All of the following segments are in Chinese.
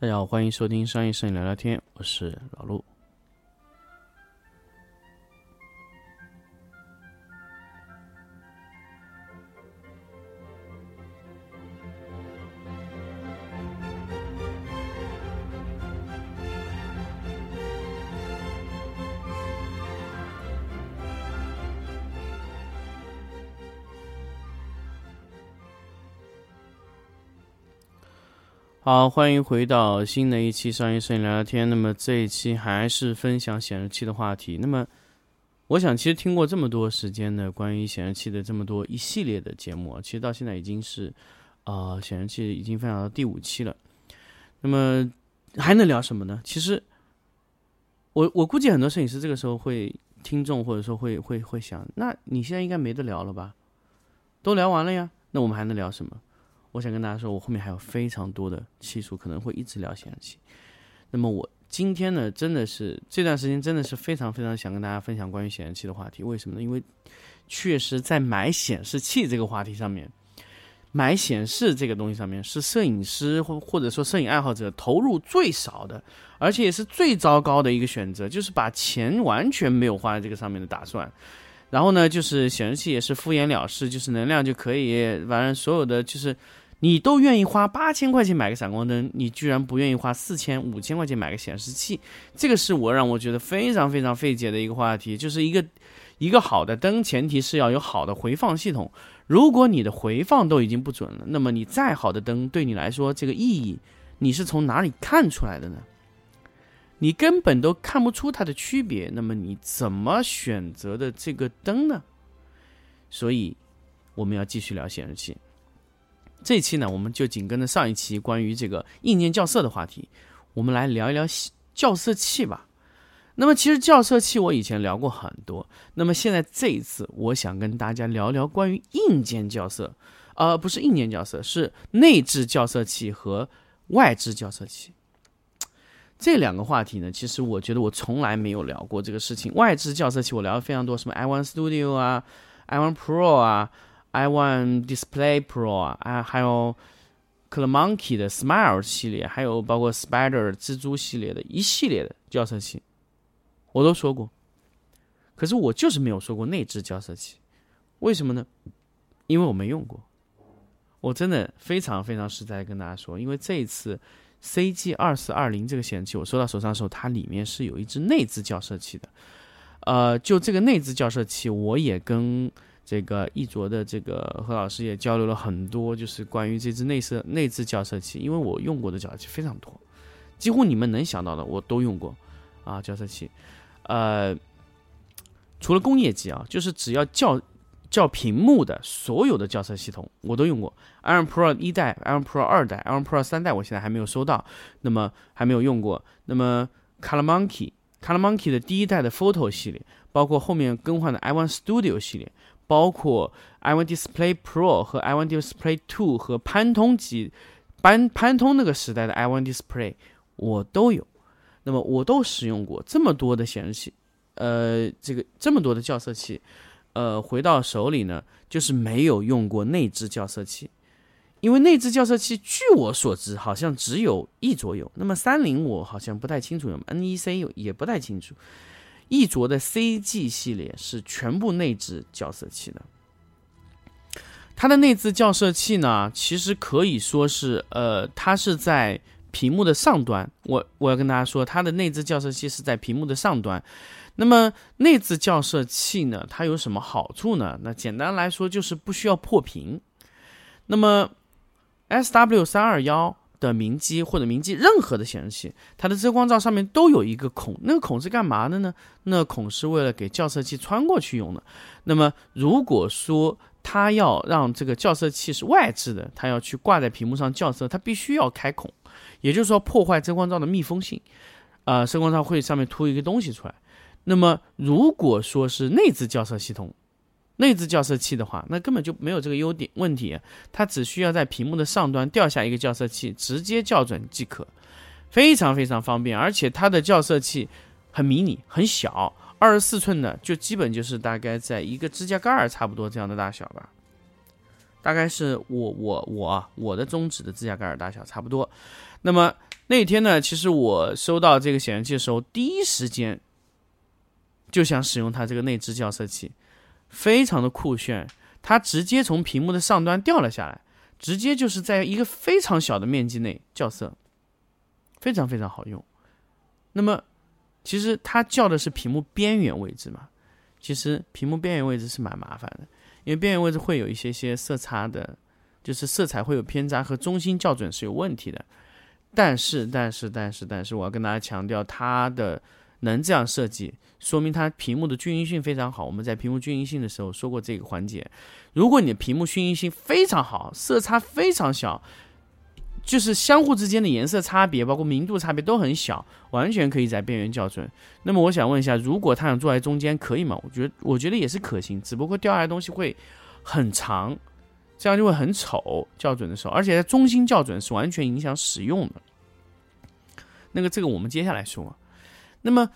大家好，欢迎收听商业摄影聊聊天，我是老陆。好，欢迎回到新的一期商业摄影聊聊天。那么这一期还是分享显示器的话题。那么，我想其实听过这么多时间的关于显示器的这么多一系列的节目，其实到现在已经是，呃，显示器已经分享到第五期了。那么还能聊什么呢？其实，我我估计很多摄影师这个时候会听众或者说会会会想，那你现在应该没得聊了吧？都聊完了呀，那我们还能聊什么？我想跟大家说，我后面还有非常多的期数，可能会一直聊显示器。那么我今天呢，真的是这段时间真的是非常非常想跟大家分享关于显示器的话题。为什么呢？因为确实在买显示器这个话题上面，买显示这个东西上面，是摄影师或或者说摄影爱好者投入最少的，而且也是最糟糕的一个选择，就是把钱完全没有花在这个上面的打算。然后呢，就是显示器也是敷衍了事，就是能量就可以，反正所有的就是你都愿意花八千块钱买个闪光灯，你居然不愿意花四千五千块钱买个显示器，这个是我让我觉得非常非常费解的一个话题。就是一个一个好的灯，前提是要有好的回放系统。如果你的回放都已经不准了，那么你再好的灯对你来说这个意义，你是从哪里看出来的呢？你根本都看不出它的区别，那么你怎么选择的这个灯呢？所以我们要继续聊显示器。这一期呢，我们就紧跟着上一期关于这个硬件校色的话题，我们来聊一聊校色器吧。那么其实校色器我以前聊过很多，那么现在这一次我想跟大家聊聊关于硬件校色，呃，不是硬件校色，是内置校色器和外置校色器。这两个话题呢，其实我觉得我从来没有聊过这个事情。外置校色器我聊的非常多，什么 iOne Studio 啊，iOne Pro 啊，iOne Display Pro 啊，啊，还有 Clearmonkey 的 Smile 系列，还有包括 Spider 蜘蛛系列的一系列的校色器，我都说过。可是我就是没有说过内置校色器，为什么呢？因为我没用过。我真的非常非常实在跟大家说，因为这一次。CG 二四二零这个显示器，我收到手上的时候，它里面是有一支内置校色器的。呃，就这个内置校色器，我也跟这个一卓的这个何老师也交流了很多，就是关于这只内设内置校色器，因为我用过的校色器非常多，几乎你们能想到的我都用过啊，校色器。呃，除了工业机啊，就是只要校。叫屏幕的所有的校色系统我都用过，iron Pro 一代、iron Pro 二代、iron Pro 三代，我现在还没有收到，那么还没有用过。那么 Color Monkey、Color Monkey 的第一代的 Photo 系列，包括后面更换的 iOne Studio 系列，包括 iOne Display Pro 和 iOne Display Two 和潘通级潘潘通那个时代的 iOne Display，我都有。那么我都使用过这么多的显示器，呃，这个这么多的校色器。呃，回到手里呢，就是没有用过内置校色器，因为内置校色器，据我所知，好像只有一卓有。那么三菱我好像不太清楚有，NEC 有也不太清楚。一卓的 CG 系列是全部内置校色器的。它的内置校色器呢，其实可以说是，呃，它是在屏幕的上端。我我要跟大家说，它的内置校色器是在屏幕的上端。那么内置校色器呢？它有什么好处呢？那简单来说就是不需要破屏。那么 S W 三二幺的明基或者明基任何的显示器，它的遮光罩上面都有一个孔，那个孔是干嘛的呢？那孔是为了给校色器穿过去用的。那么如果说它要让这个校色器是外置的，它要去挂在屏幕上校色，它必须要开孔，也就是说破坏遮光罩的密封性。啊，遮光罩会上面凸一个东西出来。那么，如果说是内置校色系统、内置校色器的话，那根本就没有这个优点问题。它只需要在屏幕的上端掉下一个校色器，直接校准即可，非常非常方便。而且它的校色器很迷你、很小，二十四寸的，就基本就是大概在一个指甲盖儿差不多这样的大小吧。大概是我我我我的中指的指甲盖儿大小差不多。那么那天呢，其实我收到这个显示器的时候，第一时间就想使用它这个内置校色器，非常的酷炫。它直接从屏幕的上端掉了下来，直接就是在一个非常小的面积内校色，非常非常好用。那么，其实它校的是屏幕边缘位置嘛？其实屏幕边缘位置是蛮麻烦的，因为边缘位置会有一些些色差的，就是色彩会有偏差和中心校准是有问题的。但是，但是，但是，但是，我要跟大家强调，它的能这样设计，说明它屏幕的均匀性非常好。我们在屏幕均匀性的时候说过这个环节。如果你的屏幕均匀性非常好，色差非常小，就是相互之间的颜色差别，包括明度差别都很小，完全可以在边缘校准。那么，我想问一下，如果它想坐在中间，可以吗？我觉得，我觉得也是可行，只不过掉下来东西会很长。这样就会很丑，校准的时候，而且在中心校准是完全影响使用的。那个，这个我们接下来说。那么，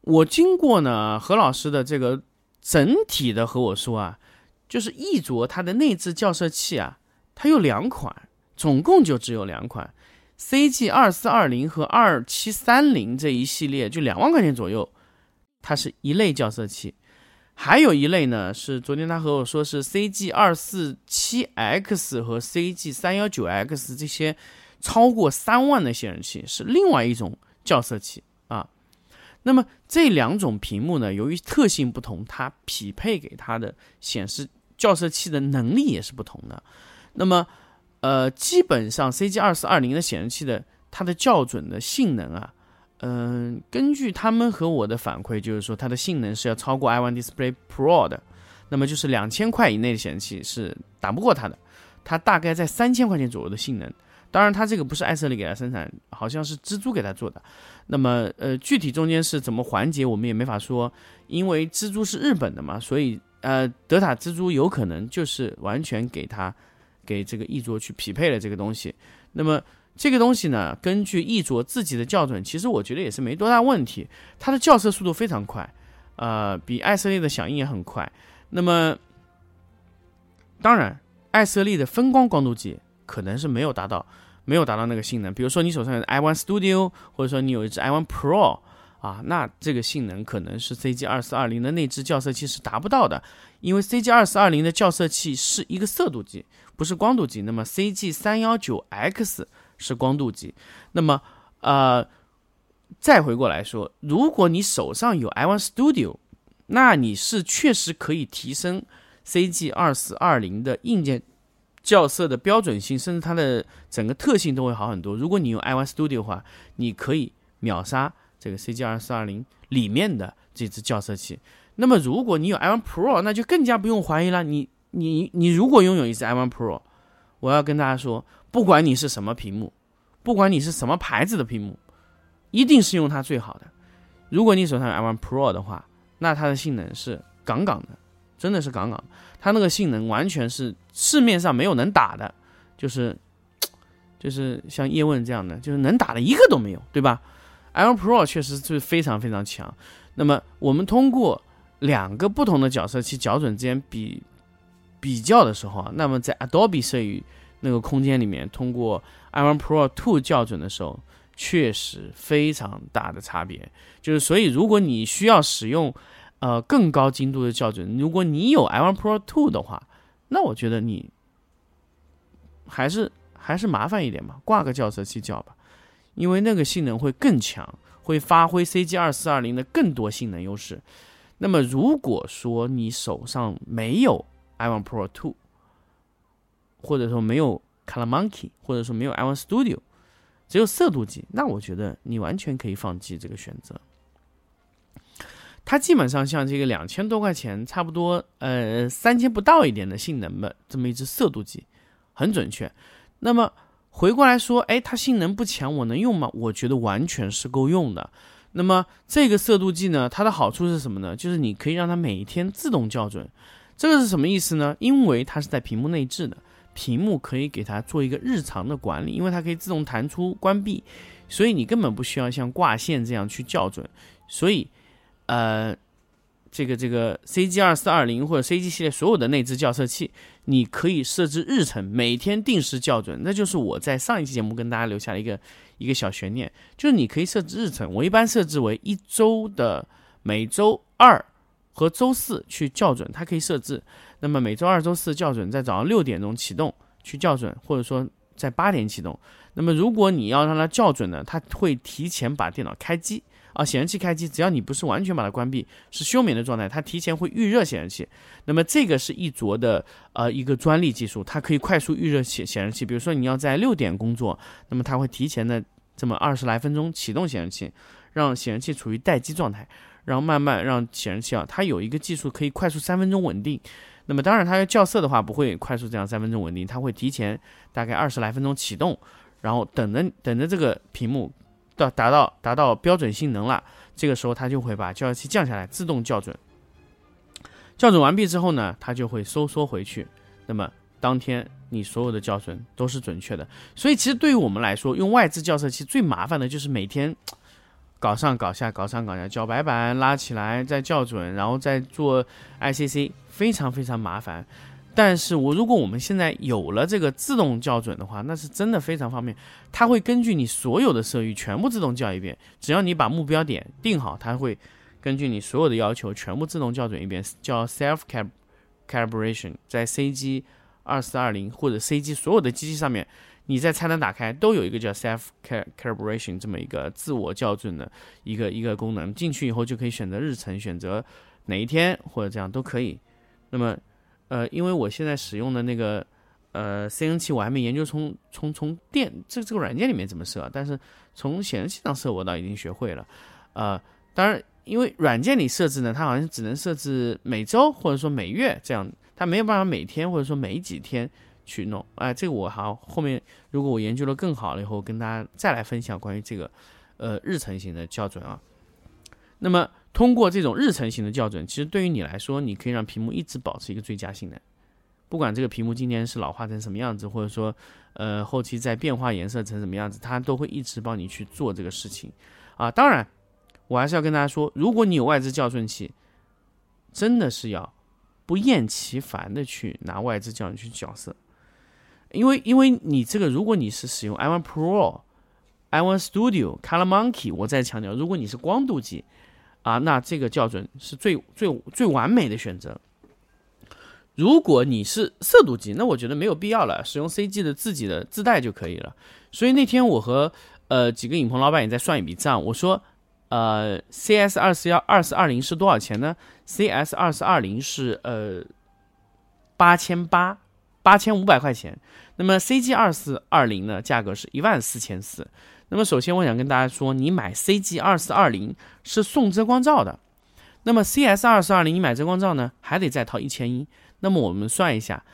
我经过呢何老师的这个整体的和我说啊，就是逸卓它的内置校色器啊，它有两款，总共就只有两款，CG 二四二零和二七三零这一系列就两万块钱左右，它是一类校色器。还有一类呢，是昨天他和我说是 CG 二四七 X 和 CG 三幺九 X 这些超过三万的显示器是另外一种校色器。那么这两种屏幕呢，由于特性不同，它匹配给它的显示校色器的能力也是不同的。那么呃，基本上 CG 二四二零的显示器的它的校准的性能啊。嗯，根据他们和我的反馈，就是说它的性能是要超过 iOne Display Pro 的，那么就是两千块以内的显示器是打不过它的，它大概在三千块钱左右的性能。当然，它这个不是艾瑟利给它生产，好像是蜘蛛给它做的。那么，呃，具体中间是怎么环节，我们也没法说，因为蜘蛛是日本的嘛，所以呃，德塔蜘蛛有可能就是完全给它给这个易卓去匹配了这个东西。那么。这个东西呢，根据易卓自己的校准，其实我觉得也是没多大问题。它的校色速度非常快，呃，比艾瑟利的响应也很快。那么，当然，艾瑟利的分光光度计可能是没有达到，没有达到那个性能。比如说你手上有 i1 Studio，或者说你有一只 i1 Pro 啊，那这个性能可能是 CG 二四二零的内置校色器是达不到的，因为 CG 二四二零的校色器是一个色度计，不是光度计。那么 CG 三幺九 X 是光度计，那么，呃，再回过来说，如果你手上有 i1 Studio，那你是确实可以提升 CG 二四二零的硬件校色的标准性，甚至它的整个特性都会好很多。如果你用 iOne Studio 的话，你可以秒杀这个 CG 二四二零里面的这支校色器。那么，如果你有 iOne Pro，那就更加不用怀疑了。你你你如果拥有一支 iOne Pro，我要跟大家说。不管你是什么屏幕，不管你是什么牌子的屏幕，一定是用它最好的。如果你手上有 iOne Pro 的话，那它的性能是杠杠的，真的是杠杠。它那个性能完全是市面上没有能打的，就是 就是像叶问这样的，就是能打的一个都没有，对吧？i1 Pro 确实是非常非常强。那么我们通过两个不同的角色去校准之间比比较的时候啊，那么在 Adobe 摄影那个空间里面，通过 i o n Pro Two 校准的时候，确实非常大的差别。就是所以，如果你需要使用呃更高精度的校准，如果你有 i1 Pro 2的话，那我觉得你还是还是麻烦一点吧，挂个校色器校吧，因为那个性能会更强，会发挥 CG 二四二零的更多性能优势。那么，如果说你手上没有 i1 Pro 2，或者说没有 Color Monkey，或者说没有 i1 Studio，只有色度计，那我觉得你完全可以放弃这个选择。它基本上像这个两千多块钱，差不多呃三千不到一点的性能的这么一只色度计，很准确。那么回过来说，哎，它性能不强，我能用吗？我觉得完全是够用的。那么这个色度计呢，它的好处是什么呢？就是你可以让它每天自动校准。这个是什么意思呢？因为它是在屏幕内置的。屏幕可以给它做一个日常的管理，因为它可以自动弹出关闭，所以你根本不需要像挂线这样去校准。所以，呃，这个这个 CG 二四二零或者 CG 系列所有的内置校色器，你可以设置日程，每天定时校准。那就是我在上一期节目跟大家留下了一个一个小悬念，就是你可以设置日程。我一般设置为一周的每周二和周四去校准，它可以设置。那么每周二、周四校准，在早上六点钟启动去校准，或者说在八点启动。那么如果你要让它校准呢，它会提前把电脑开机。啊，显示器开机，只要你不是完全把它关闭，是休眠的状态，它提前会预热显示器。那么这个是一卓的呃一个专利技术，它可以快速预热显显示器。比如说你要在六点工作，那么它会提前的这么二十来分钟启动显示器，让显示器处于待机状态，然后慢慢让显示器啊，它有一个技术可以快速三分钟稳定。那么当然它要校色的话不会快速这样三分钟稳定，它会提前大概二十来分钟启动，然后等着等着这个屏幕。到达到达到标准性能了，这个时候它就会把校色器降下来，自动校准。校准完毕之后呢，它就会收缩回去。那么当天你所有的校准都是准确的。所以其实对于我们来说，用外置校色器最麻烦的就是每天搞上搞下，搞上搞下，校白板拉起来再校准，然后再做 ICC，非常非常麻烦。但是我如果我们现在有了这个自动校准的话，那是真的非常方便。它会根据你所有的色域全部自动校一遍，只要你把目标点定好，它会根据你所有的要求全部自动校准一遍，叫 self calibration。在 CG 二四二零或者 CG 所有的机器上面，你在菜单打开都有一个叫 self calibration 这么一个自我校准的一个一个功能。进去以后就可以选择日程，选择哪一天或者这样都可以。那么呃，因为我现在使用的那个呃 C N 器，我还没研究从从从电这这个软件里面怎么设，但是从显示器上设我倒已经学会了。呃，当然，因为软件里设置呢，它好像只能设置每周或者说每月这样，它没有办法每天或者说每几天去弄。哎，这个我好后面如果我研究的更好了以后，跟大家再来分享关于这个呃日程型的校准啊。那么。通过这种日程型的校准，其实对于你来说，你可以让屏幕一直保持一个最佳性能，不管这个屏幕今天是老化成什么样子，或者说，呃，后期再变化颜色成什么样子，它都会一直帮你去做这个事情，啊，当然，我还是要跟大家说，如果你有外置校准器，真的是要不厌其烦的去拿外置校准去校色，因为因为你这个，如果你是使用 i1 Pro、i1 Studio、Color Monkey，我再强调，如果你是光度计。啊，那这个校准是最最最完美的选择。如果你是色度计，那我觉得没有必要了，使用 CG 的自己的自带就可以了。所以那天我和呃几个影棚老板也在算一笔账，我说，呃，CS 二四幺二四二零是多少钱呢？CS 二四二零是呃八千八八千五百块钱，那么 CG 二四二零呢，价格是一万四千四。那么首先我想跟大家说，你买 CG 二四二零是送遮光罩的，那么 CS 二四二零你买遮光罩呢，还得再掏一千一。那么我们算一下，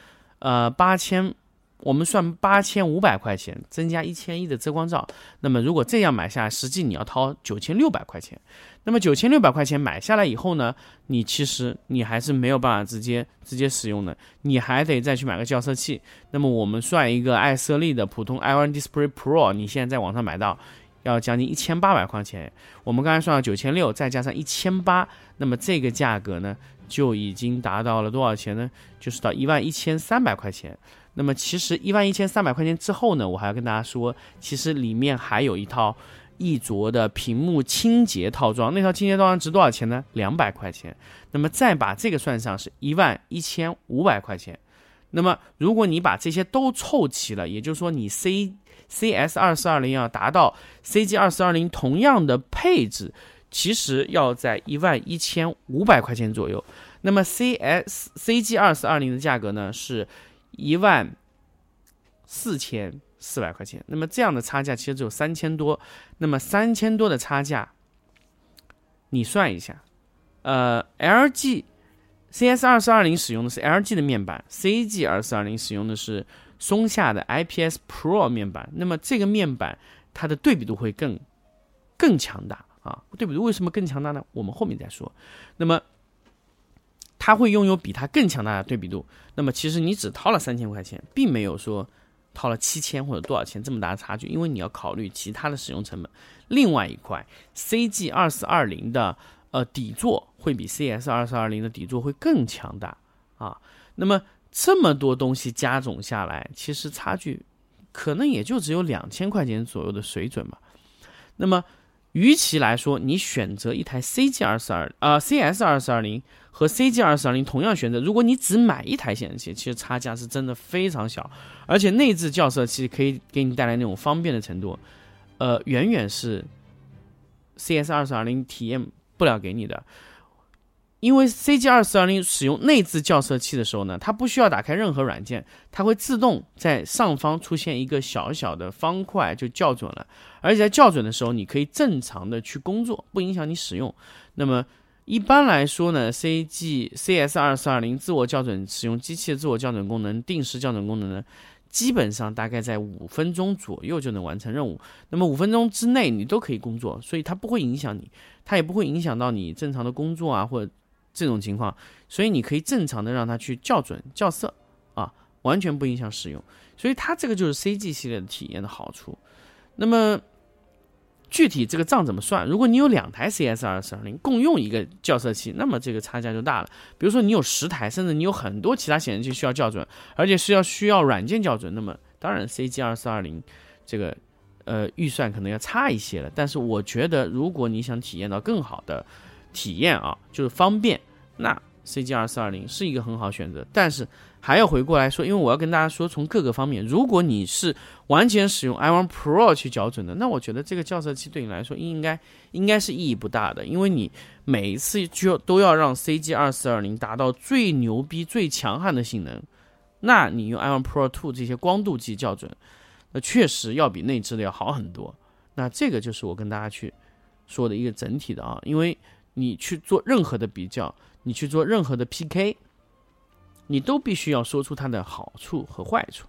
呃，八千。我们算八千五百块钱，增加一千一的遮光罩。那么如果这样买下来，实际你要掏九千六百块钱。那么九千六百块钱买下来以后呢，你其实你还是没有办法直接直接使用的，你还得再去买个校色器。那么我们算一个爱色丽的普通 i1 Display Pro，你现在在网上买到要将近一千八百块钱。我们刚才算到九千六，再加上一千八，那么这个价格呢就已经达到了多少钱呢？就是到一万一千三百块钱。那么其实一万一千三百块钱之后呢，我还要跟大家说，其实里面还有一套一卓的屏幕清洁套装，那套清洁套装值多少钱呢？两百块钱。那么再把这个算上，是一万一千五百块钱。那么如果你把这些都凑齐了，也就是说你 C C S 二四二零要达到 C G 二四二零同样的配置，其实要在一万一千五百块钱左右。那么 C S C G 二四二零的价格呢是？一万四千四百块钱，那么这样的差价其实只有三千多，那么三千多的差价，你算一下，呃，LG CS 二四二零使用的是 LG 的面板，CG 二四二零使用的是松下的 IPS Pro 面板，那么这个面板它的对比度会更更强大啊，对比度为什么更强大呢？我们后面再说，那么。它会拥有比它更强大的对比度，那么其实你只掏了三千块钱，并没有说掏了七千或者多少钱这么大的差距，因为你要考虑其他的使用成本。另外一块，CG 二四二零的呃底座会比 CS 二四二零的底座会更强大啊。那么这么多东西加总下来，其实差距可能也就只有两千块钱左右的水准吧。那么，与其来说，你选择一台 CG 二四二呃 CS 二四二零和 CG 二四二零同样选择，如果你只买一台显示器，其实差价是真的非常小，而且内置校色器可以给你带来那种方便的程度，呃，远远是 CS 二四二零体验不了给你的。因为 CG 二四二零使用内置校色器的时候呢，它不需要打开任何软件，它会自动在上方出现一个小小的方块就校准了，而且在校准的时候，你可以正常的去工作，不影响你使用。那么一般来说呢，CG CS 二四二零自我校准使用机器的自我校准功能、定时校准功能呢，基本上大概在五分钟左右就能完成任务。那么五分钟之内你都可以工作，所以它不会影响你，它也不会影响到你正常的工作啊或者。这种情况，所以你可以正常的让它去校准校色啊，完全不影响使用。所以它这个就是 CG 系列的体验的好处。那么具体这个账怎么算？如果你有两台 CS 二四二零共用一个校色器，那么这个差价就大了。比如说你有十台，甚至你有很多其他显示器需要校准，而且是要需要软件校准，那么当然 CG 二四二零这个呃预算可能要差一些了。但是我觉得，如果你想体验到更好的。体验啊，就是方便，那 CG 二四二零是一个很好选择。但是还要回过来说，因为我要跟大家说，从各个方面，如果你是完全使用 i1 Pro 去校准的，那我觉得这个校色器对你来说应该应该是意义不大的，因为你每一次就都要让 CG 二四二零达到最牛逼、最强悍的性能，那你用 i1 Pro Two 这些光度计校准，那确实要比内置的要好很多。那这个就是我跟大家去说的一个整体的啊，因为。你去做任何的比较，你去做任何的 PK，你都必须要说出它的好处和坏处。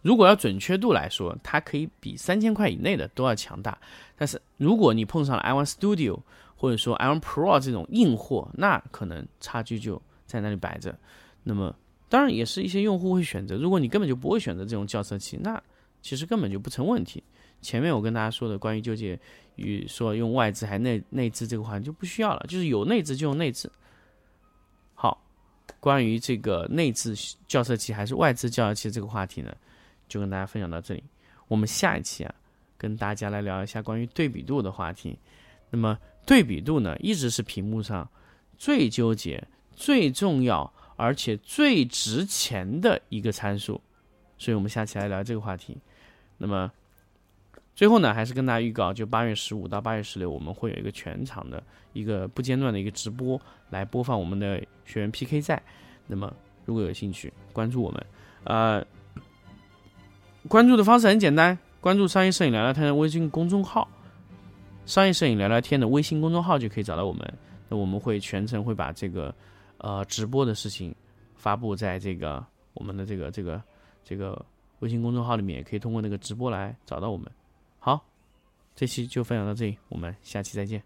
如果要准确度来说，它可以比三千块以内的都要强大。但是如果你碰上了 iOne Studio 或者说 iOne Pro 这种硬货，那可能差距就在那里摆着。那么当然也是一些用户会选择，如果你根本就不会选择这种校色器，那其实根本就不成问题。前面我跟大家说的关于纠结与说用外置还内内置这个话题就不需要了，就是有内置就用内置。好，关于这个内置校色器还是外置校色器这个话题呢，就跟大家分享到这里。我们下一期啊，跟大家来聊一下关于对比度的话题。那么对比度呢，一直是屏幕上最纠结、最重要而且最值钱的一个参数，所以我们下期来聊这个话题。那么。最后呢，还是跟大家预告，就八月十五到八月十六，我们会有一个全场的一个不间断的一个直播，来播放我们的学员 PK 赛。那么，如果有兴趣，关注我们，呃，关注的方式很简单，关注商业摄影聊聊天的微信公众号，商业摄影聊聊天的微信公众号就可以找到我们。那我们会全程会把这个呃直播的事情发布在这个我们的这个这个这个微信公众号里面，也可以通过那个直播来找到我们。这期就分享到这里，我们下期再见。